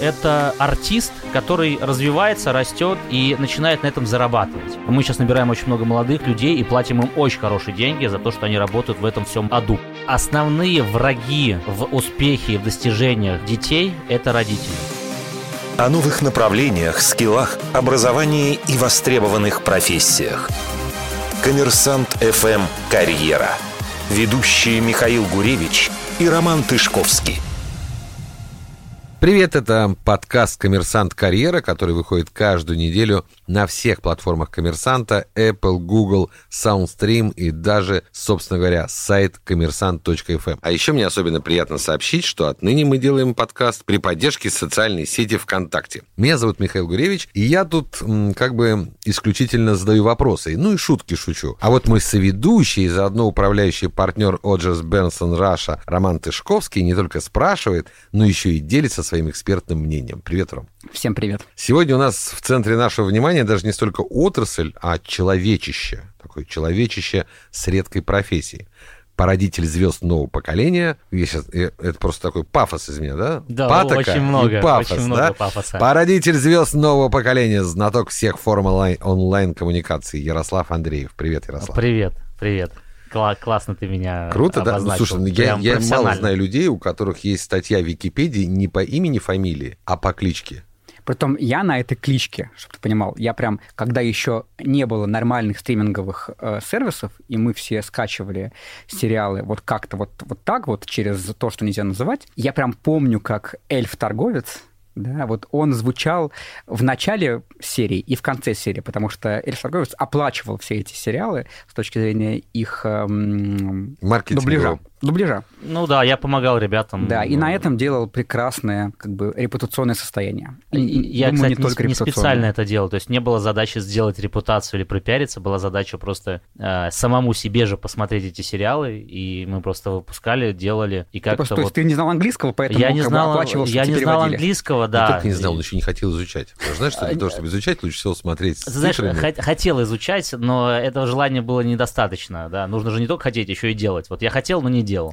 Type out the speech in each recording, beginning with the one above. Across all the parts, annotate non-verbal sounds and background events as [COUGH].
это артист, который развивается, растет и начинает на этом зарабатывать. Мы сейчас набираем очень много молодых людей и платим им очень хорошие деньги за то, что они работают в этом всем аду. Основные враги в успехе и в достижениях детей – это родители. О новых направлениях, скиллах, образовании и востребованных профессиях. Коммерсант ФМ «Карьера». Ведущие Михаил Гуревич и Роман Тышковский. Привет, это подкаст «Коммерсант Карьера», который выходит каждую неделю на всех платформах «Коммерсанта», Apple, Google, SoundStream и даже, собственно говоря, сайт коммерсант.фм. А еще мне особенно приятно сообщить, что отныне мы делаем подкаст при поддержке социальной сети ВКонтакте. Меня зовут Михаил Гуревич, и я тут как бы исключительно задаю вопросы, ну и шутки шучу. А вот мой соведущий и заодно управляющий партнер Оджерс Бенсон Раша Роман Тышковский не только спрашивает, но еще и делится своим экспертным мнением. Привет, Ром. Всем привет. Сегодня у нас в центре нашего внимания даже не столько отрасль, а человечище. Такое человечище с редкой профессией породитель звезд нового поколения. Я сейчас, это просто такой пафос из меня, да? Да, Патока очень много, пафос, очень много да? пафоса. Породитель звезд нового поколения, знаток всех форм онлайн-коммуникации Ярослав Андреев. Привет, Ярослав. Привет, привет. Кла- классно ты меня Круто, обозначил. да? Ну, слушай, я, я мало знаю людей, у которых есть статья в Википедии не по имени, фамилии, а по кличке. Притом я на этой кличке, чтобы ты понимал, я прям, когда еще не было нормальных стриминговых э, сервисов, и мы все скачивали сериалы вот как-то вот, вот так вот, через то, что нельзя называть, я прям помню, как эльф-торговец, да, вот он звучал в начале серии и в конце серии, потому что Эльф Торговец оплачивал все эти сериалы с точки зрения их эм, дубляжа дубляжа. Ну да, я помогал ребятам. Да, и на этом делал прекрасное как бы репутационное состояние. И, я, Думаю, кстати, не, только не специально это делал, то есть не было задачи сделать репутацию или пропиариться, была задача просто э, самому себе же посмотреть эти сериалы, и мы просто выпускали, делали, и как-то вот... То есть ты не знал английского, поэтому я не знал, оплачивал, Я не знал английского, да. Не только не знал, он еще не хотел изучать. Знаешь, что для того, чтобы изучать, лучше всего смотреть с Знаешь, хотел изучать, но этого желания было недостаточно, да, нужно же не только хотеть, еще и делать. Вот я хотел, но не делал.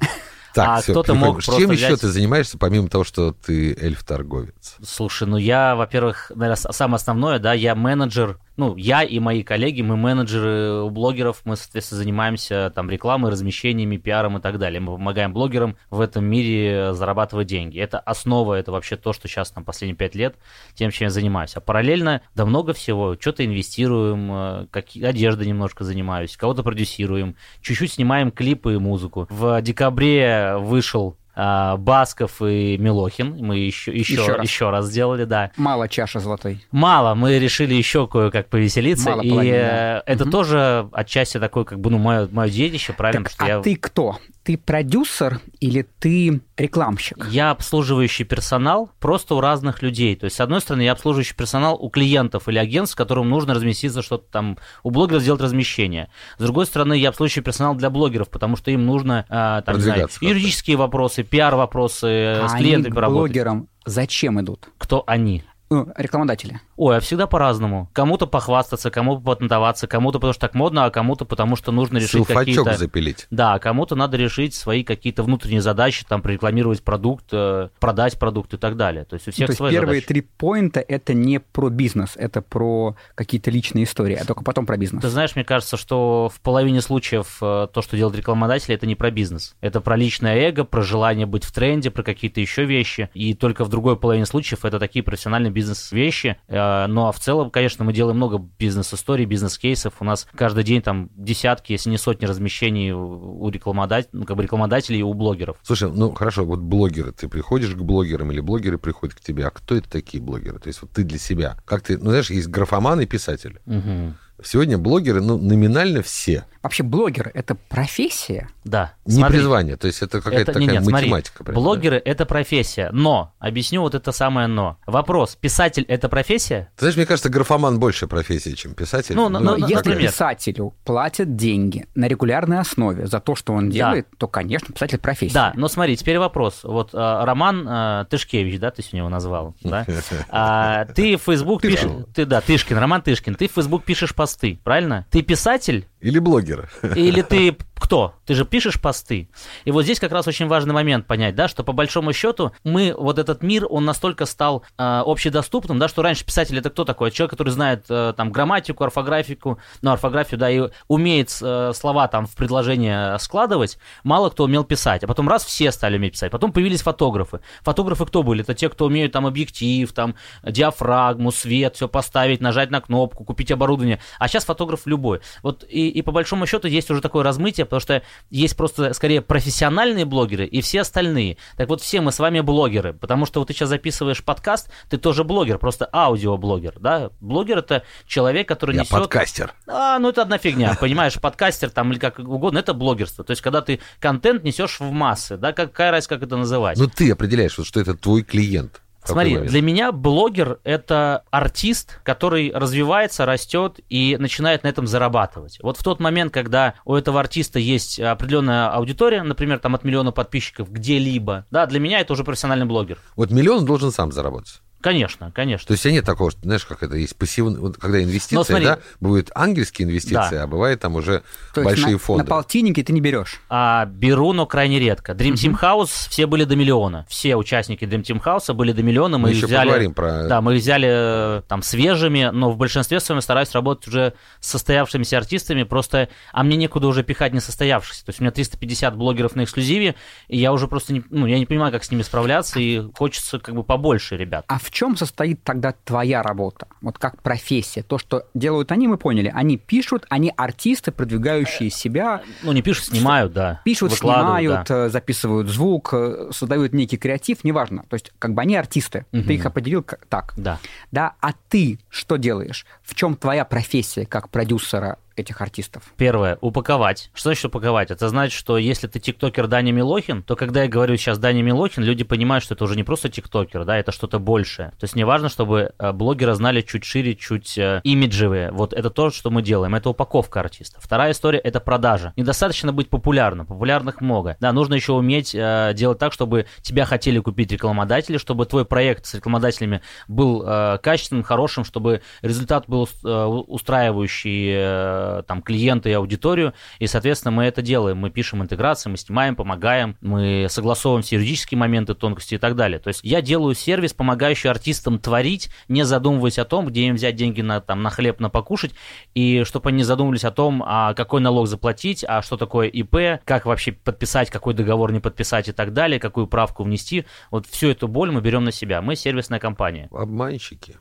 Так, а кто-то мог Чем взять... еще ты занимаешься, помимо того, что ты эльф-торговец? Слушай, ну я, во-первых, наверное, самое основное, да, я менеджер ну, я и мои коллеги, мы менеджеры блогеров, мы, соответственно, занимаемся там рекламой, размещениями, пиаром и так далее. Мы помогаем блогерам в этом мире зарабатывать деньги. Это основа, это вообще то, что сейчас там последние пять лет тем, чем я занимаюсь. А параллельно, да много всего. Что-то инвестируем, э, как, одеждой немножко занимаюсь, кого-то продюсируем, чуть-чуть снимаем клипы и музыку. В декабре вышел а, Басков и Милохин. Мы еще, еще, еще, раз. еще раз сделали, да. Мало чаша золотой. Мало. Мы решили еще кое-как повеселиться. Мало и половины, да. это угу. тоже отчасти такое, как бы, ну, мое, мое детище, правильно? Так, а я... ты кто? Ты продюсер или ты рекламщик? Я обслуживающий персонал просто у разных людей. То есть, с одной стороны, я обслуживающий персонал у клиентов или агентств, которым нужно разместиться что-то там, у блогеров сделать размещение. С другой стороны, я обслуживающий персонал для блогеров, потому что им нужно э, там, знаю, юридические вопросы, пиар-вопросы, а с клиентами поработать. блогерам зачем идут? Кто они? Ну, рекламодатели. Ой, а всегда по-разному. Кому-то похвастаться, кому-то патентоваться, кому-то потому что так модно, а кому-то потому что нужно решить какие-то... запилить. Да, кому-то надо решить свои какие-то внутренние задачи, там, прорекламировать продукт, э, продать продукт и так далее. То есть у всех ну, то есть первые задачи. три поинта — это не про бизнес, это про какие-то личные истории, а только потом про бизнес. Ты знаешь, мне кажется, что в половине случаев э, то, что делают рекламодатели, это не про бизнес. Это про личное эго, про желание быть в тренде, про какие-то еще вещи. И только в другой половине случаев это такие профессиональные бизнес-вещи. Э, ну а в целом конечно, мы делаем много бизнес-историй, бизнес-кейсов. У нас каждый день там десятки, если не сотни размещений у рекламодателей, ну, как бы рекламодателей и у блогеров. Слушай, ну хорошо, вот блогеры, ты приходишь к блогерам или блогеры приходят к тебе, а кто это такие блогеры? То есть вот ты для себя, как ты, ну знаешь, есть графоман и писатель. Угу. Сегодня блогеры, ну, номинально все. Вообще блогер — это профессия? Да. Не смотри, призвание, то есть это какая-то это, такая нет, математика. Смотри, блогеры да? — это профессия, но, объясню вот это самое «но». Вопрос, писатель — это профессия? Ты знаешь, мне кажется, графоман больше профессия, чем писатель. Ну, ну, ну, ну если например. писателю платят деньги на регулярной основе за то, что он делает, да. то, конечно, писатель — профессия. Да, но смотри, теперь вопрос. Вот а, Роман а, Тышкевич, да, ты сегодня его назвал, да? [LAUGHS] А, ты в Facebook пишешь... Ты, да, Тышкин, Роман Тышкин. Ты в Facebook пишешь посты, правильно? Ты писатель? Или блогер. Или ты кто? Ты же пишешь посты. И вот здесь как раз очень важный момент понять, да, что по большому счету мы, вот этот мир, он настолько стал э, общедоступным, да, что раньше писатель это кто такой? Человек, который знает э, там грамматику, орфографику, ну, орфографию, да, и умеет э, слова там в предложение складывать, мало кто умел писать. А потом раз все стали уметь писать. Потом появились фотографы. Фотографы кто были? Это те, кто умеют там объектив, там диафрагму, свет, все поставить, нажать на кнопку, купить оборудование. А сейчас фотограф любой. Вот и, и по большому счету есть уже такое размытие, потому что есть просто скорее профессиональные блогеры и все остальные. Так вот, все мы с вами блогеры, потому что вот ты сейчас записываешь подкаст, ты тоже блогер, просто аудиоблогер, да? Блогер это человек, который Я несет... подкастер. А, ну это одна фигня, [LAUGHS] понимаешь, подкастер там или как угодно, это блогерство. То есть, когда ты контент несешь в массы, да, какая разница, как это называть. Ну, ты определяешь, вот, что это твой клиент. Смотри, момент? для меня блогер это артист, который развивается, растет и начинает на этом зарабатывать. Вот в тот момент, когда у этого артиста есть определенная аудитория, например, там от миллиона подписчиков где-либо, да, для меня это уже профессиональный блогер. Вот миллион должен сам заработать. Конечно, конечно. То есть, а нет такого, что, знаешь, как это есть пассивный, вот когда инвестиция, смотри. да, бывают ангельские инвестиции, Да. а бывает там уже То большие на, фонды. на полтиннике ты не берешь. А, беру, но крайне редко. Dream Team House все были до миллиона. Все участники Dream Team House были до миллиона. Мы, Мы еще взяли, поговорим про... Да, мы взяли э, там свежими, но в большинстве своем стараюсь работать уже с состоявшимися артистами, просто, а мне некуда уже пихать несостоявшихся. То есть у меня 350 блогеров на эксклюзиве, и я уже просто не, ну, я не понимаю, как с ними справляться, и хочется как бы побольше ребят. А в чем состоит тогда твоя работа? Вот как профессия. То, что делают они, мы поняли. Они пишут, они артисты, продвигающие себя, Ну, не пишут, снимают, да. пишут, снимают, да. э, записывают звук, э, создают некий креатив, неважно. То есть как бы они артисты. Мгм. Ты их определил как так. Да. Да, а ты что делаешь? В чем твоя профессия как продюсера этих артистов? Первое, упаковать. Что значит упаковать? Это значит, что если ты тиктокер Даня Милохин, то когда я говорю сейчас Даня Милохин, люди понимают, что это уже не просто тиктокер, да, это что-то большее. То есть мне важно, чтобы э, блогера знали чуть шире, чуть э, имиджевые. Вот это то, что мы делаем. Это упаковка артиста. Вторая история – это продажа. Недостаточно быть популярным. Популярных много. Да, нужно еще уметь э, делать так, чтобы тебя хотели купить рекламодатели, чтобы твой проект с рекламодателями был э, качественным, хорошим, чтобы результат был э, устраивающий э, там клиента и аудиторию, и, соответственно, мы это делаем. Мы пишем интеграции, мы снимаем, помогаем, мы согласовываем все юридические моменты, тонкости и так далее. То есть я делаю сервис, помогающий артистам творить, не задумываясь о том, где им взять деньги на, там, на хлеб, на покушать, и чтобы они не задумывались о том, а какой налог заплатить, а что такое ИП, как вообще подписать, какой договор не подписать и так далее, какую правку внести. Вот всю эту боль мы берем на себя. Мы сервисная компания. Обманщики.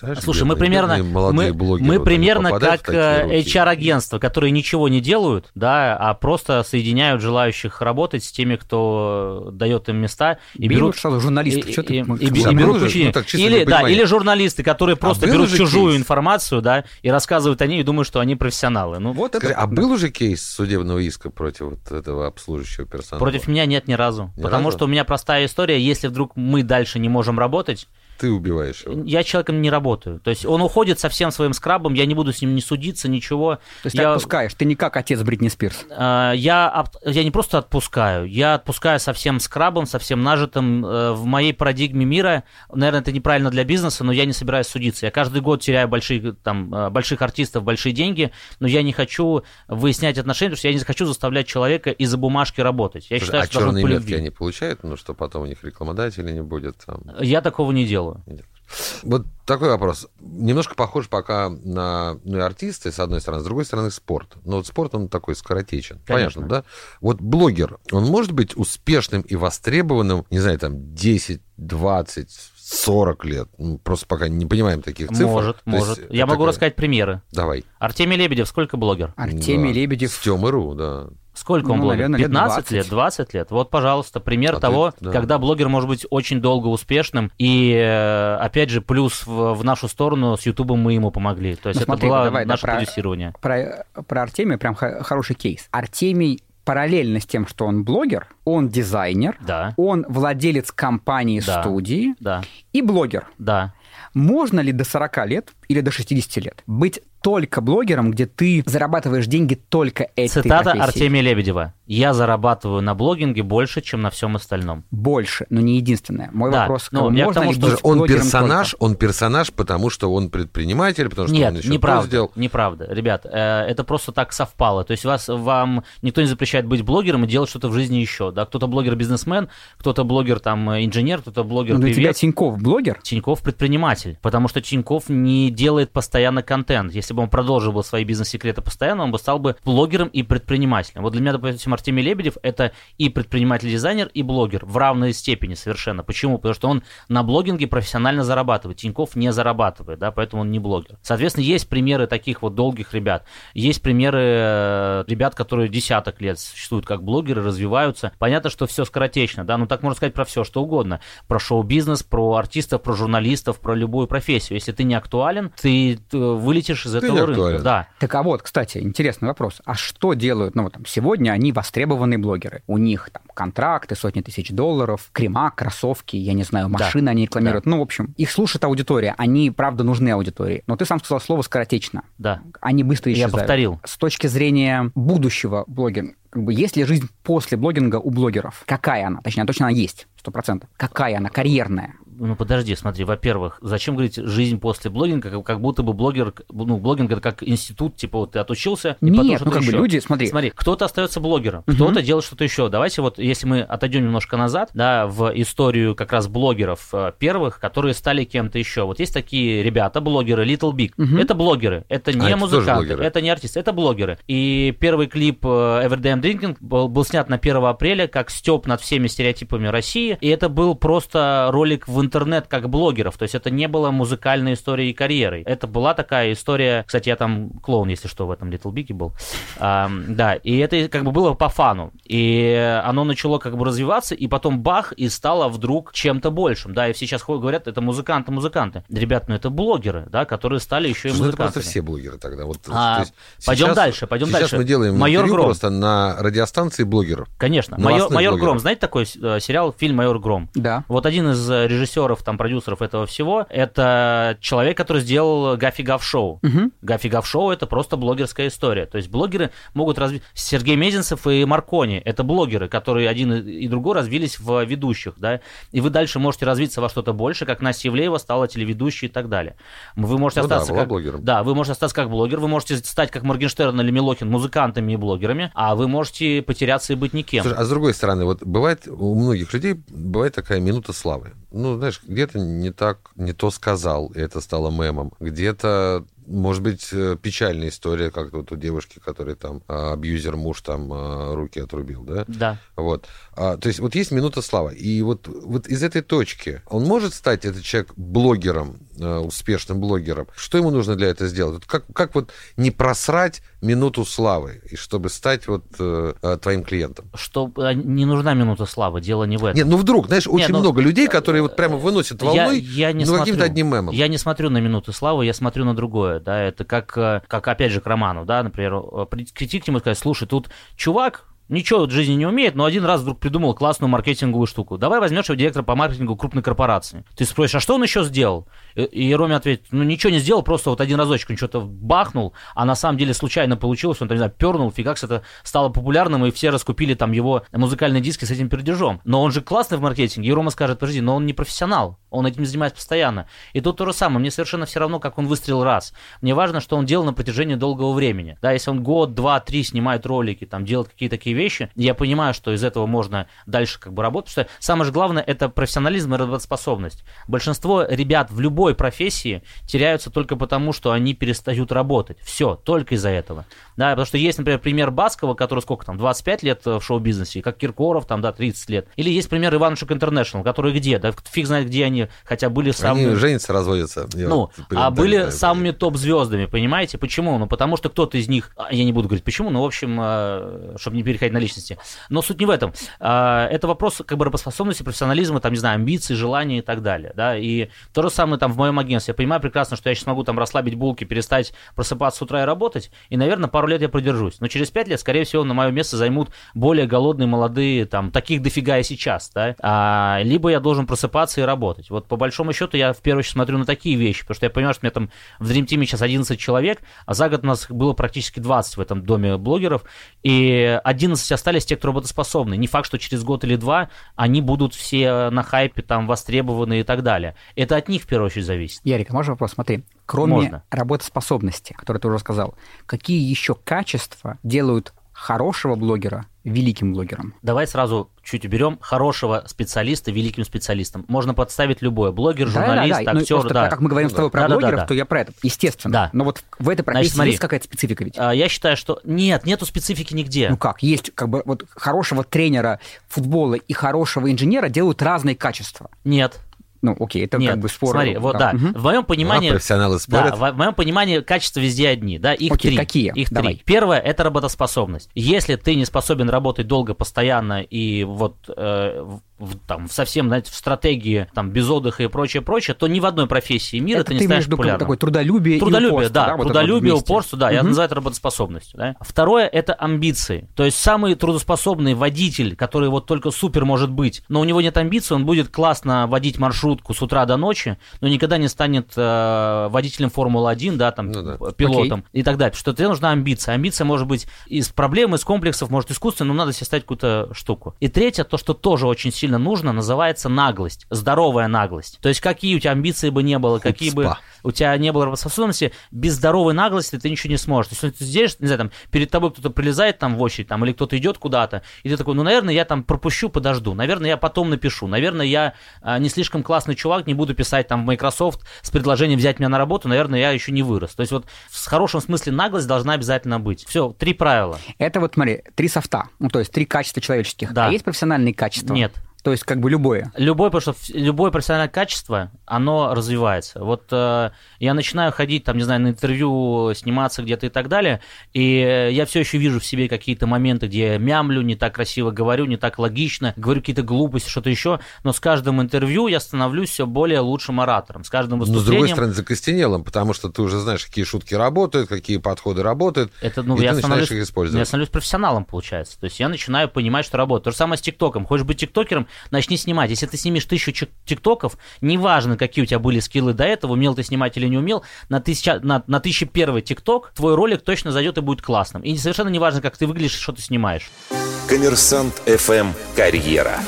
Представляешь, Слушай, мы примерно, мы, мы примерно как э. HR-агентство, которые ничего не делают, да, а просто соединяют желающих работать с теми, кто дает им места и берут сразу журналистов. и, Чё ты- и- и- и А берут денег. ну так, или, да, или журналисты, которые просто был берут чужую кейс. информацию, да, и рассказывают о ней и думают, что они профессионалы. Ну, Вот Скажи, это... а был уже кейс судебного иска против вот этого обслуживающего персонала? против меня нет ни разу. Ни потому разу? что у меня простая история. Если вдруг мы дальше не можем работать, Ты убиваешь его. я человеком не работаю. То есть он уходит со всем своим скрабом, я не буду с ним не судиться, ничего. То есть ты я... отпускаешь, ты не как отец Бритни Спирс. А, Я, я не просто отпускаю, я отпускаю со всем скрабом, со всем нажитым. Э, В моей парадигме мира, наверное, это неправильно для бизнеса, но я не собираюсь судиться. Я каждый год теряю большие, там, э, больших артистов, большие деньги, но я не хочу выяснять отношения, потому что я не хочу заставлять человека из-за бумажки работать. Я Слушай, считаю, а что черные метки любви. они получают, ну что потом у них рекламодателей не будет там. Я такого не делаю. Вот такой вопрос. Немножко похож пока на ну, и артисты, с одной стороны, с другой стороны, спорт. Но вот спорт, он такой скоротечен. Конечно. Понятно, да? Вот блогер, он может быть успешным и востребованным, не знаю, там, 10, 20, 40 лет. Ну, Просто пока не понимаем таких цифр. Может, То есть может. это Я могу такая- рассказать примеры. Давай. Артемий Лебедев, сколько блогер? Артемий Да. Лебедев. С Тёмы.ру, да. Сколько он Ну, блогер? наверное, лет 15 лет, 20. 20 лет. Вот, пожалуйста, пример А ты- того, да. когда блогер может быть очень долго успешным. И, э, опять же, плюс в, в нашу сторону с Ютубом мы ему помогли. То есть Ну, это смотри, было давай, да, наше про- продюсирование. Про, про Артемия прям хороший кейс. Артемий параллельно с тем, что он блогер, он дизайнер, Да, он владелец компании Да. студии да, и блогер. да. Можно ли до 40 лет или до 60 лет. Быть только блогером, где ты зарабатываешь деньги только этой Цитата профессией. Артемия Лебедева. «Я зарабатываю на блогинге больше, чем на всем остальном». Больше, но не единственное. Мой Да, вопрос, ну, я к можно тому, ли что быть он персонаж, только? он персонаж, потому что он предприниматель, потому что Нет, он еще неправда, сделал. неправда. Ребят, э, это просто так совпало. То есть вас, вам никто не запрещает быть блогером и делать что-то в жизни еще. Да? Кто-то блогер-бизнесмен, кто-то блогер там э, инженер, кто-то Ну, для тебя блогер-певец. Тиньков блогер? Тиньков предприниматель, потому что Тиньков не делает постоянно контент. Если бы он продолжил бы свои бизнес-секреты постоянно, он бы стал бы блогером и предпринимателем. Вот для меня, допустим, Артемий Лебедев это и предприниматель-дизайнер, и блогер в равной степени совершенно. Почему? Потому что он на блогинге профессионально зарабатывает. Тиньков не зарабатывает, да, поэтому он не блогер. Соответственно, есть примеры таких вот долгих ребят. Есть примеры э, ребят, которые десяток лет существуют как блогеры, развиваются. Понятно, что все скоротечно, да, ну так можно сказать про все, что угодно. Про шоу-бизнес, про артистов, про журналистов, про любую профессию. Если ты не актуален, ты э, вылетишь из Ты этого рынка. актуален. Да. Так а вот, кстати, интересный вопрос. А что делают, ну вот там, сегодня они востребованные блогеры. У них там контракты, сотни тысяч долларов, крема, кроссовки, я не знаю, Да. машины они рекламируют. Ну, в общем, их слушает аудитория, они, правда, нужны аудитории. Но ты сам сказал слово «скоротечно». Да. Они быстро Я исчезают. повторил. С точки зрения будущего блогинга, как бы есть ли жизнь после блогинга у блогеров? Какая она? Точнее, точно она есть, сто процентов. Какая она? Карьерная? Ну подожди, смотри, во-первых, зачем говорить жизнь после блогинга, как, как будто бы блогер, ну, блогинг это как институт, типа вот ты отучился, и потом Нет, что-то ну как бы еще. люди, смотри, Смотри, кто-то остается блогером, кто-то делает что-то еще. Давайте вот, если мы отойдем немножко назад, да, в историю как раз блогеров э, первых, которые стали кем-то еще. Вот есть такие ребята, блогеры, Little Big. Мгм. Это блогеры, это не это тоже музыканты, блогеры. это не артисты, это блогеры. И первый клип э, Everyday I'm Drinking был, был снят на 1 апреля как степ над всеми стереотипами России. И это был просто ролик в интернет как блогеров. То есть это не было музыкальной историей и карьерой. Это была такая история... Кстати, я там клоун, если что, в этом Little Big был. Ам, да, и это как бы было по фану. И оно начало как бы развиваться, и потом бах, и стало вдруг чем-то большим. Да, и все сейчас говорят, это музыканты, музыканты. Ребят, ну это блогеры, да, которые стали еще и Слушай, ну, это музыкантами. просто все блогеры тогда. Вот, А, то есть пойдем сейчас- дальше, пойдем сейчас дальше. мы делаем Майор Гром. просто на радиостанции блогеров. Конечно. Майор, Майор блогеров. Гром, знаете такой э, сериал, фильм Майор Гром? да. Вот один из э, режиссеров, там, продюсеров этого всего, это человек, который сделал Гафи Гав Шоу. Гафи Гав Шоу это просто блогерская история. То есть блогеры могут развить... Сергей Мезенцев и Маркони это блогеры, которые один и другой развились в ведущих, да, и вы дальше можете развиться во что-то больше, как Настя Ивлеева стала телеведущей и так далее. Вы можете Ну да, остаться была как... блогером. Да, вы можете остаться как блогер, вы можете стать как Моргенштерн или Милохин музыкантами и блогерами, а вы можете потеряться и быть никем. Слушай, а с другой стороны, вот бывает у многих людей бывает такая минута славы. Ну, знаешь, где-то не так, не то сказал, и это стало мемом. Где-то может быть, э, печальная история, как вот у девушки, который там а, абьюзер муж там а, руки отрубил, да? Да. Вот. А, то есть вот есть минута славы. И вот, вот из этой точки он может стать, этот человек, блогером, э, успешным блогером. Что ему нужно для этого сделать? Вот как, как вот не просрать минуту славы, и чтобы стать вот э, э, твоим клиентом? Что не нужна минута славы, дело не в этом. Нет, ну вдруг, знаешь, очень ну, много людей, которые вот прямо выносят волной, я, я не ну, каким-то одним мемом. Я не смотрю на минуты славы, я смотрю на другое, да, это как, э, как опять же к роману, да, например, прийти к нему и сказать, слушай, тут чувак, ничего в жизни не умеет, но один раз вдруг придумал классную маркетинговую штуку. Давай возьмешь его директора по маркетингу крупной корпорации. Ты спросишь, а что он еще сделал? И, Роме ответит, ну ничего не сделал, просто вот один разочек он что-то бахнул, а на самом деле случайно получилось, он там, не знаю, пернул, фигакс это стало популярным, и все раскупили там его музыкальные диски с этим пердежом. Но он же классный в маркетинге, и Рома скажет, подожди, но он не профессионал, он этим занимается постоянно. И тут то же самое, мне совершенно все равно, как он выстрелил раз. Мне важно, что он делал на протяжении долгого времени. Да, если он год, два, три снимает ролики, там, делает какие-то такие вещи, я понимаю, что из этого можно дальше как бы работать, потому что самое же главное это профессионализм и работоспособность. Большинство ребят в любой профессии теряются только потому, что они перестают работать. Все, только из-за этого. Да, потому что есть, например, пример Баскова, который сколько там, 25 лет э, в шоу-бизнесе, как Киркоров, там, да, 30 лет. Или есть пример Иванушек Интернешнл, которые где, да, фиг знает, где они, хотя были самыми... Они женятся, разводятся. Ну, вот а были знаю. самыми топ-звездами, понимаете? Почему? Ну, потому что кто-то из них, а, я не буду говорить почему, но, в общем, э, чтобы не переходить на личности. Но суть не в этом. А, это вопрос как бы работоспособности, профессионализма, там, не знаю, амбиций, желаний и так далее, да, и то же самое там в моем агентстве. Я понимаю прекрасно, что я сейчас могу там расслабить булки, перестать просыпаться с утра и работать, и, наверное, пару лет я продержусь. Но через пять лет, скорее всего, на мое место займут более голодные, молодые, там, таких дофига и сейчас, да, а, либо я должен просыпаться и работать. Вот по большому счету я в первую очередь смотрю на такие вещи, потому что я понимаю, что у меня там в Dream Team сейчас 11 человек, а за год у нас было практически 20 в этом доме блогеров, и 11 остались те, кто работоспособны. Не факт, что через год или два они будут все на хайпе, там, востребованы и так далее. Это от них в первую очередь зависит. Ярик, а можно вопрос? Смотри, кроме Можно. работоспособности, которую ты уже сказал, какие еще качества делают хорошего блогера великим блогером? Давай сразу чуть уберем хорошего специалиста великим специалистом. Можно подставить любое. Блогер, Да, журналист, да, да. Ну, актер, просто да. так как мы говорим с тобой про Да, да, да, блогеров, да. то я про это, естественно. Да. Но вот в этой профессии смотри. есть какая-то специфика ведь? А, Я считаю, что нет, нету специфики нигде. Ну как, есть как бы вот хорошего тренера футбола и хорошего инженера делают разные качества. Нет, Ну, окей, это нет. как бы спор. Смотри, вот да. Мгм. В моем понимании... А, профессионалы Да, спорят. в, в моем понимании качества везде одни, да, их Окей, три. какие? Их Давай. три. Первое это работоспособность. Если ты не способен работать долго, постоянно и вот э, в- там совсем, знаете, в стратегии, там без отдыха и прочее, прочее, то ни в одной профессии мира это ты не станешь виду популярным. такое трудолюбие и Трудолюбие, упорство, да, вот это вот трудолюбие, вместе. упорство, да, я Мгм. называю это работоспособностью. Да. Второе это амбиции. То есть самый трудоспособный водитель, который вот только супер может быть, но у него нет амбиций, он будет классно водить маршрутку с утра до ночи, но никогда не станет э, водителем Формулы-1, да, там, Ну да. пилотом и так далее. Что тебе нужна амбиция. Амбиция может быть из проблем, из комплексов, может искусственно, но надо себе ставить какую-то штуку. И третье, то, что тоже очень сильно нужно, называется наглость. Здоровая наглость. То есть какие у тебя амбиции бы не было, какие бы у тебя не было работоспособности, без здоровой наглости ты ничего не сможешь. То есть, если ты здесь, не знаю, там, перед тобой кто-то прилезает там в очередь, там, или кто-то идет куда-то, и ты такой, ну, наверное, я там пропущу, подожду, наверное, я потом напишу, наверное, я а, не слишком классный чувак, не буду писать там в Microsoft с предложением взять меня на работу, наверное, я еще не вырос. То есть, вот в хорошем смысле наглость должна обязательно быть. Все, три правила. Это вот, смотри, три софта, ну, то есть три качества человеческих. Да. А есть профессиональные качества? Нет. То есть как бы любое. Любое, потому что любое профессиональное качество, оно развивается. Вот э, я начинаю ходить, там, не знаю, на интервью, сниматься где-то и так далее, и э, я все еще вижу в себе какие-то моменты, где я мямлю, не так красиво говорю, не так логично, говорю какие-то глупости, что-то еще, но с каждым интервью я становлюсь все более лучшим оратором. С каждым Но с выступлением... другой стороны, закостенелым, потому что ты уже знаешь, какие шутки работают, какие подходы работают, Это, ну, и я ты начинаешь становлюсь, их использовать. я становлюсь профессионалом, получается. То есть я начинаю понимать, что работает. То же самое с ТикТоком. Хочешь быть ТикТокером, начни снимать. Если ты снимешь тысячу ТикТоков, неважно, какие у тебя были скиллы до этого, умел ты снимать или не умел, на, тысяча, на, на тысяча первый ТикТок твой ролик точно зайдет и будет классным. И совершенно неважно, как ты выглядишь, что ты снимаешь. Коммерсант ФМ «Карьера».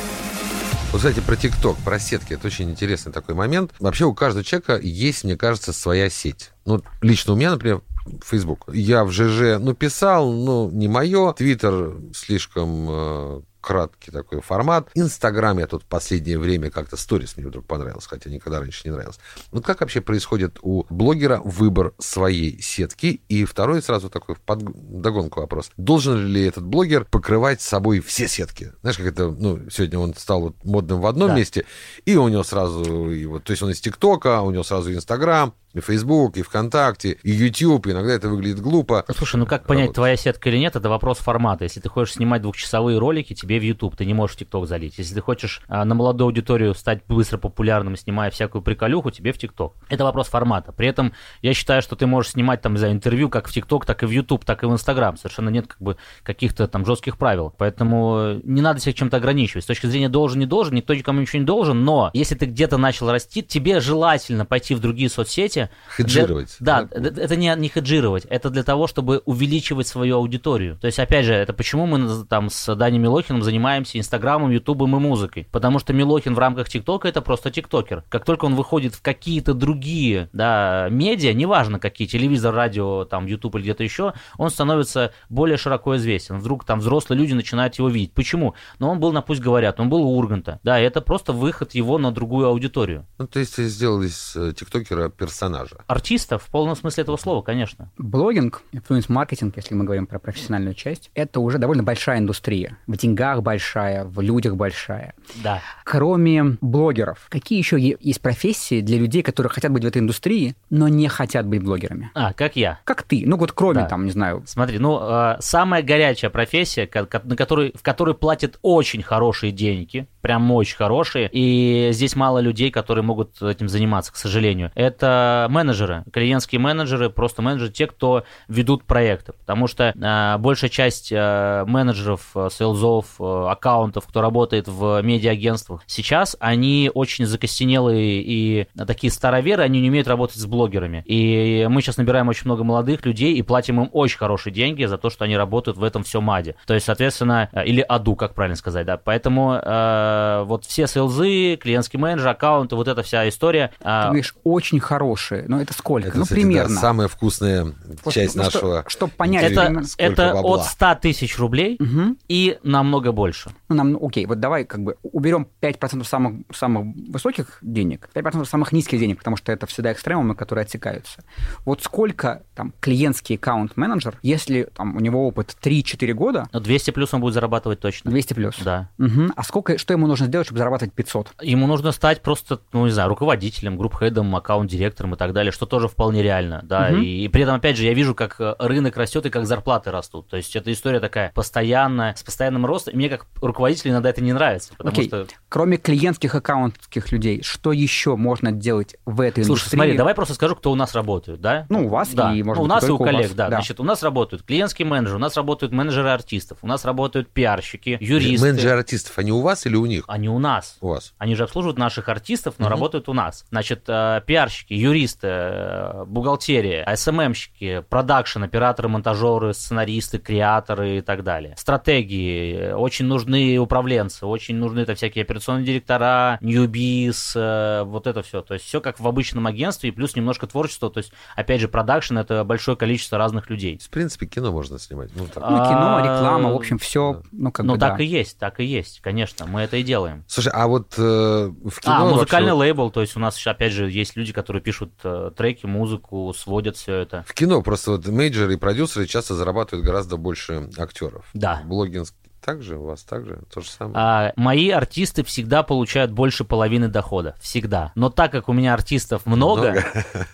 Вот, кстати, про ТикТок, про сетки, это очень интересный такой момент. Вообще у каждого человека есть, мне кажется, своя сеть. Ну, лично у меня, например, Facebook. Я в ЖЖ, ну, писал, ну, не мое. Твиттер слишком э, краткий такой формат. Инстаграм я тут в последнее время как-то сторис мне вдруг понравился, хотя никогда раньше не нравился. Вот как вообще происходит у блогера выбор своей сетки? И второй сразу такой под- догонку вопрос. Должен ли этот блогер покрывать собой все сетки? Знаешь, как это, ну, сегодня он стал вот модным в одном Да. месте, и у него сразу, и вот, то есть он из ТикТока, у него сразу Инстаграм, и Фейсбук, и ВКонтакте, и Ютьюб, иногда это выглядит глупо. Слушай, ну как понять, твоя сетка или нет, это вопрос формата. Если ты хочешь снимать двухчасовые ролики, тебе в YouTube, ты не можешь в ТикТок залить. Если ты хочешь а, на молодую аудиторию стать быстро популярным, снимая всякую приколюху, тебе в ТикТок. Это вопрос формата. При этом я считаю, что ты можешь снимать там, за интервью как в ТикТок, так и в YouTube, так и в Инстаграм. Совершенно нет как бы каких-то там жестких правил. Поэтому э, не надо себя чем-то ограничивать. С точки зрения должен, не должен, никто никому ничего не должен, но если ты где-то начал расти, тебе желательно пойти в другие соцсети, Хеджировать. да, Да. это не, не хеджировать, это для того, чтобы увеличивать свою аудиторию. То есть, опять же, это почему мы там с Даней Милохиным занимаемся Инстаграмом, Ютубом и музыкой. Потому что Милохин в рамках ТикТока это просто ТикТокер. Как только он выходит в какие-то другие да, медиа, неважно какие, телевизор, радио, там, Ютуб или где-то еще, он становится более широко известен. Вдруг там взрослые люди начинают его видеть. Почему? Но он был на «Пусть говорят», он был у Урганта. Да, это просто выход его на другую аудиторию. Ну, то есть сделали из э, тиктокера персонажа. Артиста в полном смысле этого слова, конечно. Блогинг, инфлюенс-маркетинг, если мы говорим про профессиональную часть, это уже довольно большая индустрия. В деньгах большая, в людях большая. Да. Кроме блогеров, какие еще есть профессии для людей, которые хотят быть в этой индустрии, но не хотят быть блогерами? А, как я. Как ты? Ну вот кроме Да. там, не знаю, Смотри, ну, э, самая горячая профессия, на которой, в которой платят очень хорошие деньги, прям очень хорошие, и здесь мало людей, которые могут этим заниматься, к сожалению. Это менеджеры, клиентские менеджеры, просто менеджеры, те, кто ведут проекты, потому что э, большая часть э, менеджеров, э, sales ов, э, аккаунтов, кто работает в медиа-агентствах, сейчас они очень закостенелые и такие староверы, они не умеют работать с блогерами. И мы сейчас набираем очень много молодых людей и платим им очень хорошие деньги за то, что они работают в этом все маде. То есть, соответственно, э, или аду, как правильно сказать, да. Поэтому э, вот все сейлзы, клиентский менеджер, аккаунты, вот эта вся история. ты э, говоришь, очень хорошие. Но это сколько? Это, ну, кстати, да, примерно. самая вкусная Вот, часть ну, что- нашего... чтоб понять, это это бабла. от 100 тысяч рублей Мгм. и намного больше. Ну, нам, ну, окей, вот давай как бы уберем 5% самых, самых высоких денег, 5% самых низких денег, потому что это всегда экстремумы, которые отсекаются. Вот сколько там клиентский аккаунт-менеджер, если там у него опыт 3-4 года, Но 200 плюс он будет зарабатывать точно. 200 плюс. Да. Мгм. А сколько, что ему нужно сделать, чтобы зарабатывать 500? Ему нужно стать просто, ну, не знаю, руководителем, групп-хедом, аккаунт-директором и так далее, что тоже вполне реально, да. Мгм. И, и при этом, опять же, я вижу, как э, рынок растет и как зарплаты растут. То есть эта история такая постоянная, с постоянным ростом. И мне как руководителю иногда это не нравится, потому Окей. что... Кроме клиентских аккаунтских людей, что еще можно делать в этой Слушай, индустрии? смотри, давай просто скажу, кто у нас работает, да? Ну, у вас да. и, может Ну, у нас и у у коллег, вас. да. Да. Значит, у нас работают клиентские менеджеры, у нас работают менеджеры артистов, у нас работают пиарщики, юристы. Менеджеры артистов, они у вас или у них? Они у нас. У вас. Они же обслуживают наших артистов, но Мгм. работают у нас. Значит, э, пиарщики, юристы, э, бухгалтерия, СММщики, продакшн, операторы, монтажеры, сценаристы, креаторы и так далее. Стратегии, очень нужны управленцы, очень нужны это всякие операционные директора, new biz, э, вот это все. То есть все как в обычном агентстве, и плюс немножко творчества. То есть, опять же, продакшн это большое количество разных людей. В принципе, кино можно снимать. Ну, так. Ну, кино, А, реклама, в общем, все, ну, как ну, бы, так да. и есть, так и есть, конечно, мы это и делаем. Слушай, а вот э, в кино А, музыкальный вообще- лейбл, то есть у нас, опять же, есть люди, которые пишут э, треки, музыку, сводят все это. В кино просто вот мейджеры и продюсеры часто зарабатывают гораздо больше актеров. Да. Блогинг также, у вас также, то же самое. А, мои артисты всегда получают больше половины дохода. Всегда. Но так как у меня артистов много,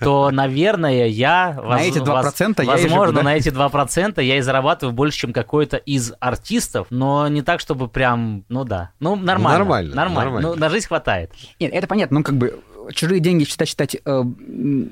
то, наверное, я... На эти 2% я и живу, Возможно, да? на эти 2% я и зарабатываю больше, чем какой-то из артистов, но не так, чтобы прям... Ну да. Ну, нормально. Нормально, Нормально. нормально. Ну, на жизнь хватает. Нет, это понятно, ну, как бы чужие деньги всегда считать э,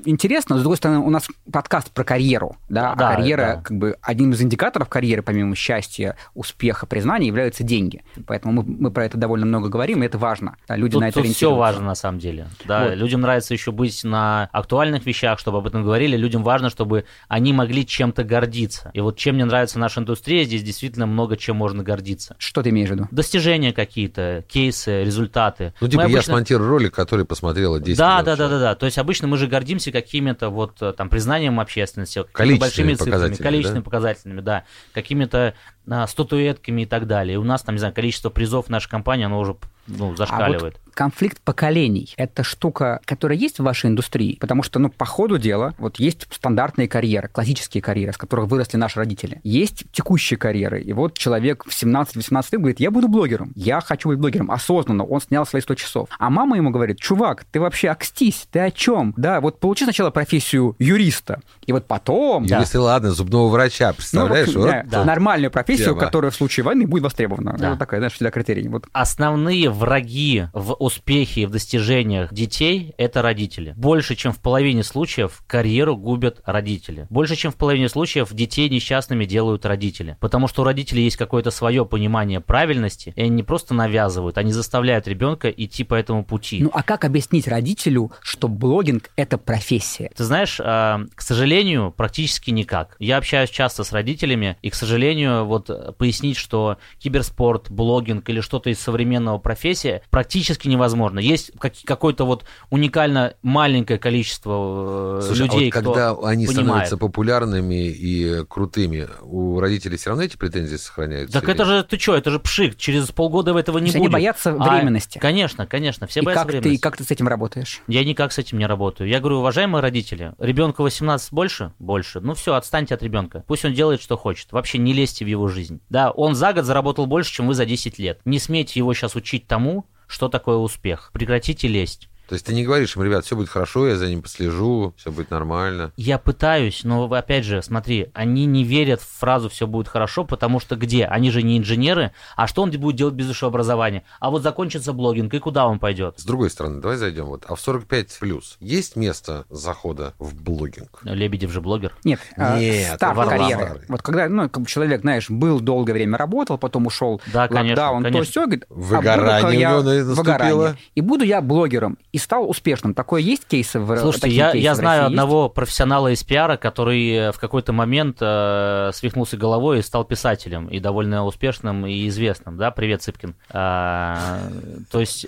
интересно, но, с другой стороны, у нас подкаст про карьеру, да, Да, а карьера, да. как бы, одним из индикаторов карьеры, помимо счастья, успеха, признания, являются деньги. Поэтому мы, мы про это довольно много говорим, и это важно. Да, люди Тут, на это все ориентируются. важно на самом деле. Да, Вот. людям нравится еще быть на актуальных вещах, чтобы об этом говорили. Людям важно, чтобы они могли чем-то гордиться. И вот чем мне нравится наша индустрия, здесь действительно много чем можно гордиться. Что ты имеешь в виду? Достижения какие-то, кейсы, результаты. Ну, типа, Мы я обычно- смонтирую ролик, который посмотрело 10 Да, да, да, да, да. То есть обычно мы же гордимся какими-то вот э, там признанием общественности, какими-то большими цифрами, количественными да? показателями, да, какими-то а, статуэтками и так далее. И у нас там, не знаю, количество призов в нашей компании, оно уже ну, зашкаливает. А вот конфликт поколений – это штука, которая есть в вашей индустрии? Потому что, ну, по ходу дела, вот есть стандартные карьеры, классические карьеры, с которых выросли наши родители. Есть текущие карьеры. И вот человек в 17-18 лет говорит, я буду блогером, я хочу быть блогером. Осознанно он снял свои 100 часов. А мама ему говорит, чувак, ты вообще окстись, ты о чем? Да, вот получи сначала профессию юриста, и вот потом... Юристы, ладно, зубного врача, Ну, представляешь? общем, вот да, да. нормальную профессию, Тема. которая в случае войны будет востребована. Да. Это такая, знаешь, всегда критерий. Вот Основные враги в успехе и в достижениях детей – это родители. Больше, чем в половине случаев карьеру губят родители. Больше, чем в половине случаев детей несчастными делают родители. Потому что у родителей есть какое-то свое понимание правильности, и они не просто навязывают, они заставляют ребенка идти по этому пути. Ну а как объяснить родителю, что блогинг это профессия? Ты знаешь, а, к сожалению, практически никак. Я общаюсь часто с родителями, и, к сожалению, вот э, пояснить, что киберспорт, блогинг или что-то из современного профессии профессия практически невозможна. Есть как, какое-то вот уникально маленькое количество э, Слушай, а людей, вот когда кто они понимает. становятся популярными и крутыми, у родителей все равно эти претензии сохраняются? Так или это же, ты что, это же пшик, через полгода этого То не будет. они боятся А, временности. Конечно, конечно, все и боятся как ты, временности. как ты с этим работаешь? Я никак с этим не работаю. Я говорю, уважаемые родители, ребенку 18 больше? Больше. Ну все, отстаньте от ребенка. Пусть он делает, что хочет. Вообще не лезьте в его жизнь. Да, он за год заработал больше, чем вы за 10 лет. Не смейте его сейчас учить тому, что такое успех. Прекратите лезть. То есть ты не говоришь им, ребят, все будет хорошо, я за ним послежу, все будет нормально. Я пытаюсь, но опять же, смотри, они не верят в фразу «все будет хорошо», потому что где? Они же не инженеры, а что он будет делать без высшего образования? А вот закончится блогинг, и куда он пойдет? С другой стороны, давай зайдем. Вот, а в 45 плюс есть место захода в блогинг? Лебедев же блогер. Нет, а, Нет, старт Варвара. карьеры. Вот когда ну, человек, знаешь, был долгое время работал, потом ушел Да, конечно, локдаун, то конечно. все, говорит, Выгорание а буду-ка у я- него наступило. выгорание. И буду я блогером. И стал успешным. Такое есть кейсы в Слушайте, я, кейсы я знаю России есть? одного профессионала из пиара, который э, в какой-то момент э, свихнулся головой и стал писателем, и довольно успешным и известным, да, привет, Цыпкин. А, то есть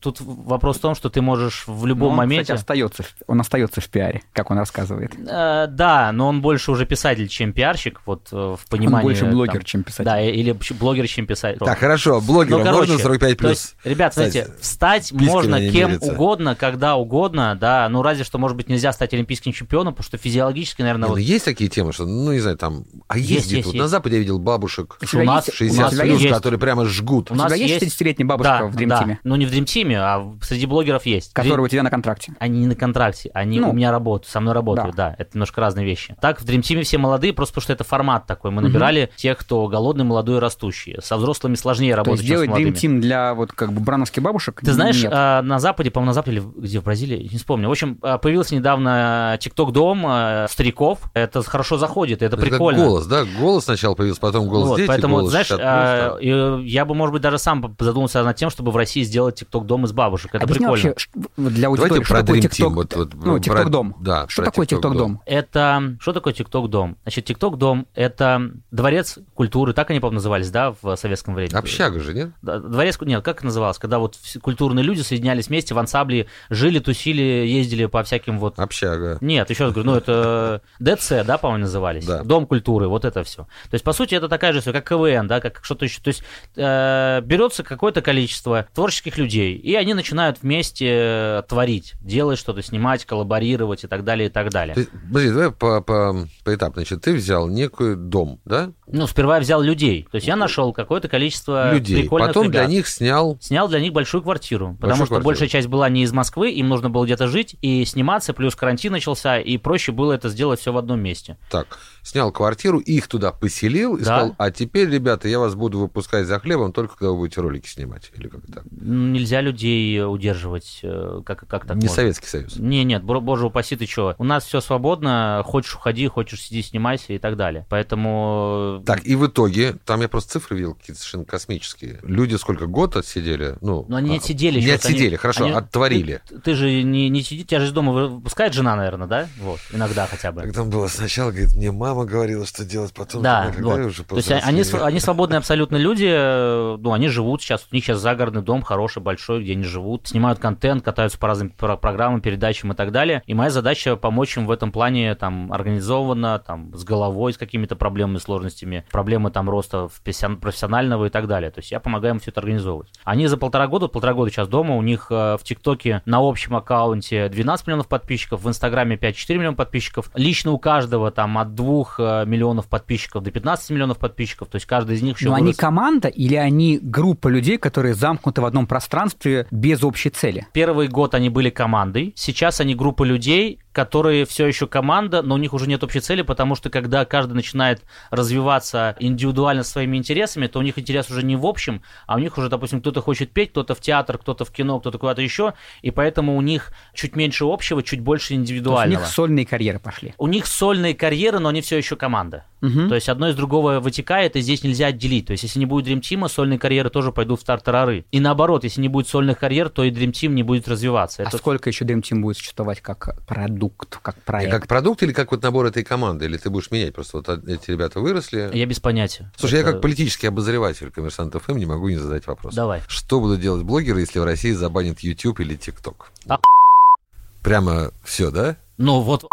тут вопрос в том, что ты можешь в Но любом он, моменте... кстати, остается, он остается в пиаре, как он рассказывает. Э, да, но он больше уже писатель, чем пиарщик, вот э, в понимании... он больше там, блогер, чем писатель. Да, или блогер, чем писатель. Так, хорошо, блогерам Ну, короче, можно 45 то плюс? есть, ребят, Кстати, знаете, встать можно кем верится. угодно, когда угодно, да, ну разве что, может быть, нельзя стать олимпийским чемпионом, потому что физиологически, наверное, Не, ну, вот... есть такие темы, что, ну, не знаю, там, а Есть, ездит, есть, вот есть. на Западе я видел бабушек У тебя у нас есть- 60 у нас плюс, есть- которые прямо жгут. У У нас тебя есть есть- 60-летняя бабушка да, в Dream да. Team, Ну, не в Dream Team, а в- среди блогеров есть. которая у тебя на контракте? Они не на контракте, они Ну. у меня работают, со мной работают, да. это немножко разные вещи. Так, в Dream Team все молодые, просто потому что это формат такой. Мы набирали тех, кто голодный, молодой и растущий. Со взрослыми сложнее То работать, есть чем с делать Dream. Team для вот как бы брановских бабушек? Ты знаешь, Нет. а, на Западе, по-моему, на Западе, или где в Бразилии, не вспомню. В общем, а, появился недавно TikTok дом а, стариков. Это хорошо заходит, это Это как прикольно. голос, да? Голос сначала появился, потом голос Вот, дети, поэтому, голос знаешь, 60 плюс, а, да. и я бы, может быть, даже сам задумался над тем, чтобы в России сделать TikTok дом из бабушек. Это Объясни прикольно. вообще, для аудитории, Давайте что про такое Team. Вот, вот, ну, про- TikTok дом. Да, Что такое TikTok TikTok дом? Это что такое TikTok дом? Значит, TikTok дом это дворец культуры, так они, по-моему, назывались, да, в советском времени. Общага же, нет? Да, Дворец, нет, как это называлось? Когда вот культурные люди соединялись вместе в ансамбле, жили, тусили, ездили по всяким вот Общага. нет, еще раз говорю, ну это ДЦ, да, по-моему, назывались. Да. Дом культуры, вот это все. То есть, по сути, это такая же история, как КВН, да, как что-то еще. То есть, э, берется какое-то количество творческих людей, и они начинают вместе э, творить, делать что-то, снимать, коллаборировать и так далее, и так далее. Ты, подожди, давай по, по, поэтапно. Значит, ты взял некий дом, да? Ну, сперва я взял людей. То есть, я нашел какое-то количество Людей. прикольных Потом ребят. для них снял... Снял для них большую квартиру, потому что квартиру. большая часть была не из Москвы, им нужно было где-то жить и сниматься, плюс карантин начался, и проще было это сделать все в одном месте. Так, снял квартиру, их туда поселил и Да. сказал, а теперь, ребята, я вас буду выпускать за хлебом только когда вы будете ролики снимать. Или как так? Ну, Нельзя людей удерживать, э, как, как так Не можно? Советский Союз. Не, нет, боже упаси, ты что? У нас все свободно, хочешь уходи, хочешь сиди, снимайся и так далее. Поэтому... Так, и в итоге, там я просто цифры видел какие-то совершенно космические. Люди сколько год отсидели? Ну, Но они не а, отсидели Не вот они- отсидели, хорошо, они- оттворили. Ты, ты же не, не сидишь, тебя же из дома выпускает жена, наверное, да? Вот, иногда хотя бы. Как там было сначала, говорит, мне мама говорила, что делать, потом, Да, вот. уже То есть они, они свободные абсолютно люди, э, ну, они живут сейчас, у них сейчас загородный дом хороший, большой, где они живут, снимают контент, катаются по разным про- программам, передачам и так далее. И моя задача помочь им в этом плане, там, организованно, там, с головой, с какими-то проблемами, сложностями, проблемы там роста в профессион- профессионального и так далее. То есть я помогаю им все это организовывать. Они за полтора года, полтора года сейчас дома, у них э, в ТикТоке на общем аккаунте 12 миллионов подписчиков, в Инстаграме 5-4 миллиона подписчиков. Лично у каждого там от 2 миллионов подписчиков до 15 миллионов подписчиков. То есть каждый из них еще Но они вырос. команда или они группа людей, которые замкнуты в одном пространстве без общей цели? Первый год они были командой, сейчас они группа людей, которые все еще команда, но у них уже нет общей цели, потому что когда каждый начинает развиваться индивидуально своими интересами, то у них интерес уже не в общем, а у них уже, допустим, кто-то хочет петь, кто-то в театр, кто-то в кино, кто-то куда-то еще, и поэтому у них чуть меньше общего, чуть больше есть у индивидуального. них сольные карьеры пошли. У них сольные карьеры, но они все еще команда. Мгм. То есть одно из другого вытекает, и здесь нельзя отделить. То есть если не будет Dream Team, сольные карьеры тоже пойдут в тартарары. И наоборот, если не будет сольных карьер, то и Dream Team не будет развиваться. А Это сколько еще Dream Team будет существовать как продукт? Продукт, как проект. И как продукт или как вот набор этой команды? Или ты будешь менять? Просто вот эти ребята выросли. Я без понятия. Слушай, Это- я как политический обозреватель коммерсант ФМ не могу не задать вопрос. Давай. Что будут делать блогеры, если в России забанят YouTube или TikTok? А- Прямо все, да? Ну вот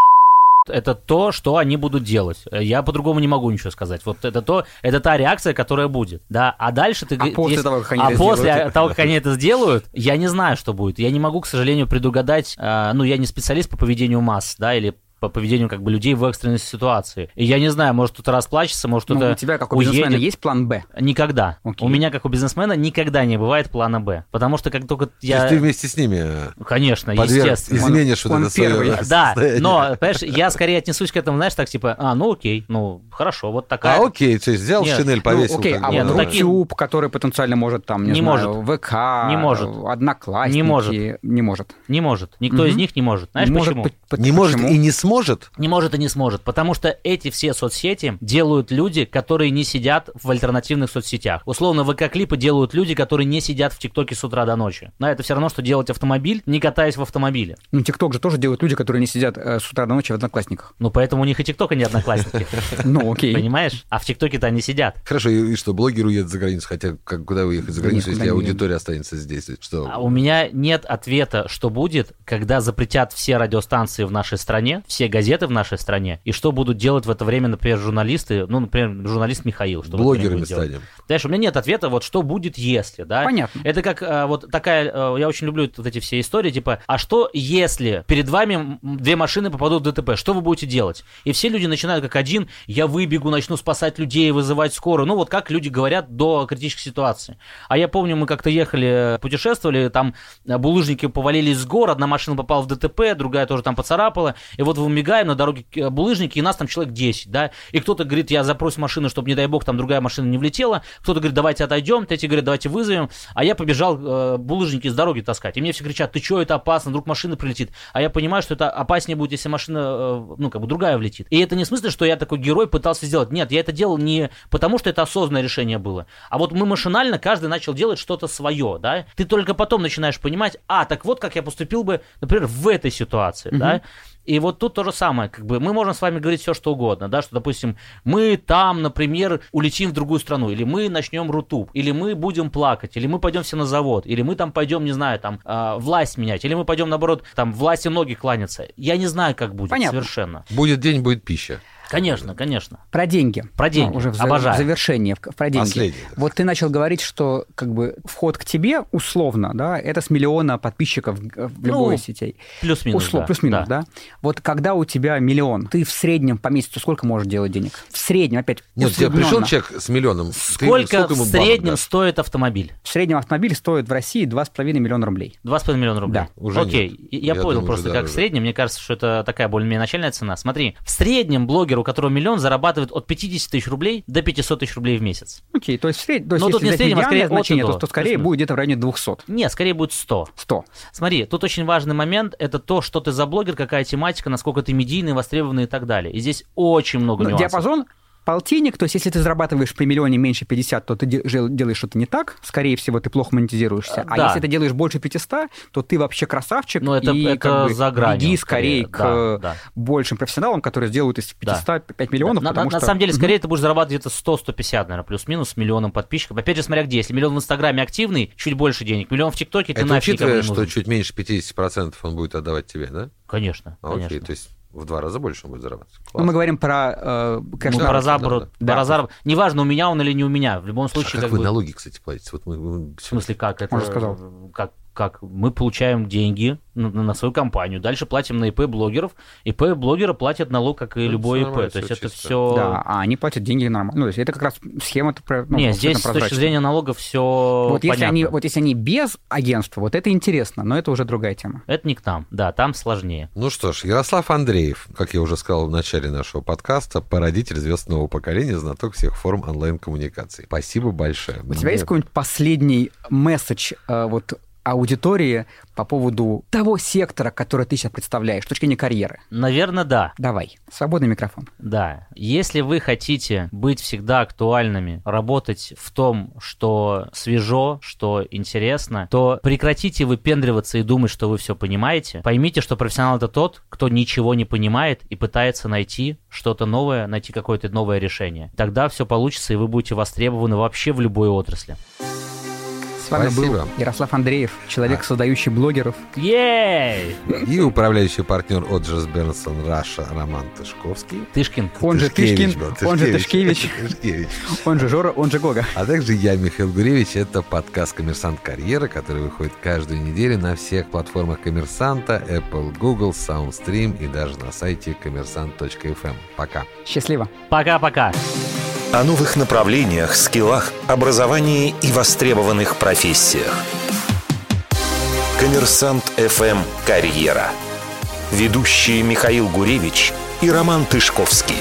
это то, что они будут делать. Я по-другому не могу ничего сказать. Вот это то, это та реакция, которая будет, да. А дальше ты А после того, как они а это после сделают? [LAUGHS] того, как они это сделают, я не знаю, что будет. Я не могу, к сожалению, предугадать. а, ну, я не специалист по поведению масс, да, или по поведению как бы людей в экстренной ситуации. И я не знаю, может кто-то расплачется, может Ну, кто-то у тебя, как у бизнесмена, уедет. есть план Б? Никогда. Окей. У меня, как у бизнесмена, никогда не бывает плана Б. Потому что как только То я... есть ты вместе с ними э, Конечно, подверг- естественно. изменишь Он- вот он это первый. Да, состояние. но, понимаешь, я скорее отнесусь к этому, знаешь, так типа, а, ну окей, ну хорошо, вот такая. А окей, то есть взял Нет, шинель, повесил. ну, окей, а Нет, вот ну, ну, такие- YouTube, который потенциально может там, не, Не знаю, ВК, Не может. Одноклассники, Не может. не может. Не может. Никто Мгм. из них не может. Знаешь не почему? может, по- по- не может почему? и не сможет? Не может и не сможет, потому что эти все соцсети делают люди, которые не сидят в альтернативных соцсетях. Условно, ВК-клипы делают люди, которые не сидят в ТикТоке с утра до ночи. На это все равно, что делать автомобиль, не катаясь в автомобиле. Ну, ТикТок же тоже делают люди, которые не сидят э, с утра до ночи в Одноклассниках. Ну, поэтому у них и ТикТока не одноклассники. [LAUGHS] Ну, окей. Понимаешь? А в ТикТоке-то они сидят. Хорошо, и, что, блогер уедет за границу, хотя как, куда уехать за границу, если аудитория останется здесь? Что? А у меня нет ответа, что будет, когда запретят все радиостанции в нашей стране, все газеты в нашей стране, и что будут делать в это время, например, журналисты, ну, например, журналист Михаил. Что Блогерами станем. Знаешь, у меня нет ответа, вот что будет, если, да? Понятно. Это как а, вот такая, а, я очень люблю вот эти все истории, типа, а что если перед вами две машины попадут в ДТП, что вы будете делать? И все люди начинают как один, я выбегу, начну спасать людей, вызывать скорую, ну вот как люди говорят до критической ситуации. А я помню, мы как-то ехали, путешествовали, там а, булыжники повалились с гор, одна машина попала в ДТП, другая тоже там поцарапала, и вот мы мигаем на дороге э, булыжники, и нас там человек 10, да, и кто-то говорит, я запрос машину, чтобы, не дай бог, там другая машина не влетела, кто-то говорит, давайте отойдем, третий говорит, давайте вызовем, а я побежал э, булыжники с дороги таскать, и мне все кричат, ты что, это опасно, вдруг машина прилетит, а я понимаю, что это опаснее будет, если машина, э, ну, как бы другая влетит. И это не в смысле, что я такой герой пытался сделать, нет, я это делал не потому, что это осознанное решение было, а вот мы машинально, каждый начал делать что-то свое, да, ты только потом начинаешь понимать, а, так вот как я поступил бы, например, в этой ситуации, да, и вот тут то же самое, как бы мы можем с вами говорить все, что угодно, да, что, допустим, мы там, например, улетим в другую страну, или мы начнем рутуб, или мы будем плакать, или мы пойдем все на завод, или мы там пойдем, не знаю, там, а, власть менять, или мы пойдем, наоборот, там, власти ноги кланяться. Я не знаю, как будет, Понятно. совершенно. Будет день, будет пища. Конечно, конечно. Про деньги. Про деньги. Ну, уже в, Обожаю. в завершение, в- про деньги. Последний. Вот ты начал говорить, что как бы вход к тебе условно, да, это с миллиона подписчиков в в любой Ну, сетей. Плюс-минус, Услов, да, плюс-минус, да. Вот когда у тебя миллион, ты в среднем по месяцу сколько можешь делать денег? В среднем, опять, Нет, у тебя пришел человек с миллионом. ты Сколько, ему в среднем дашь? стоит автомобиль? В среднем автомобиль стоит в России 2,5 миллиона рублей. 2,5 миллиона рублей. Да. Уже Окей, нет. я, Я понял думаю, просто, как в дороже. среднем, мне кажется, что это такая более-менее начальная цена. Смотри, в среднем блогер, у которого миллион, зарабатывает от 50 тысяч рублей до 500 тысяч рублей в месяц. Окей, то есть, в сред- то есть Ну, тут не среднем, а скорее значение, то, то скорее Плюс-минус. будет где-то в районе 200. Нет, скорее будет 100. 100. Смотри, тут очень важный момент, это то, что ты за блогер, какая тематика, насколько ты медийный, востребованный и так далее. И здесь очень много Ну, нюансов. диапазон полтинник, то есть если ты зарабатываешь при миллионе меньше 50, то ты делаешь что-то не так, скорее всего, ты плохо монетизируешься. А Да. если ты делаешь больше 500, то ты вообще красавчик, Ну, это- и это как бы за гранью, беги скорее скорее. к Да, да. большим профессионалам, которые сделают из 500 5 миллионов, на, потому на- на что... самом деле, скорее ты будешь зарабатывать где-то 100-150, наверное, плюс-минус, с миллионом подписчиков. Опять же, смотря где. Если миллион в Инстаграме активный, чуть больше денег. Миллион в ТикТоке, ты Это нафиг учитывая, не что нужен. чуть меньше 50% он будет отдавать тебе, да? Конечно, А, Окей, конечно. то есть в два раза больше он будет зарабатывать. Ну, мы говорим про э, Ну, кэш про да, заработок, да, да. про зараб- Неважно, у меня он или не у меня. В любом А случае, как как вы бы- налоги, кстати, платите? Вот мы- В смысле, как? Это, Он же сказал. Как, как? Мы получаем деньги на, на свою компанию, дальше платим на ИП блогеров. ИП блогера платят налог, как и Ну, любой ИП. То есть это чисто. все... Да, а они платят деньги нормально. Ну, то есть это как раз схема... ну, Не, абсолютно здесь с точки зрения налогов все Вот если, понятно. они, вот если они без агентства, вот это интересно, но это уже другая тема. Это не к нам, да, там сложнее. Ну что ж, Ярослав Андреев, как я уже сказал в начале нашего подкаста, породитель звезд нового поколения, знаток всех форм онлайн-коммуникации. Спасибо большое. У тебя есть какой-нибудь последний месседж э, вот аудитории по поводу того сектора, который ты сейчас представляешь, с точки зрения карьеры? Наверное, да. Давай, свободный микрофон. Да. Если вы хотите быть всегда актуальными, работать в том, что свежо, что интересно, то прекратите выпендриваться и думать, что вы все понимаете. Поймите, что профессионал это тот, кто ничего не понимает и пытается найти что-то новое, найти какое-то новое решение. Тогда все получится, и вы будете востребованы вообще в любой отрасли. С вами Спасибо. был Ярослав Андреев, человек, создающий блогеров. Ей! И управляющий партнер Оджерс Бернсон Раша Роман Тышковский. Тышкин. Он же Тышкин, он же Тышкевич, он же Жора, он же Гога. А также я, Михаил Гуревич. Это подкаст «Коммерсант Карьера», который выходит каждую неделю на всех платформах «Коммерсанта», Apple, Google, SoundStream и даже на сайте коммерсант.фм. Пока. Счастливо. Пока-пока. О новых направлениях, скиллах, образовании и востребованных профессиях. Коммерсант ФМ «Карьера». Ведущие Михаил Гуревич и Роман Тышковский.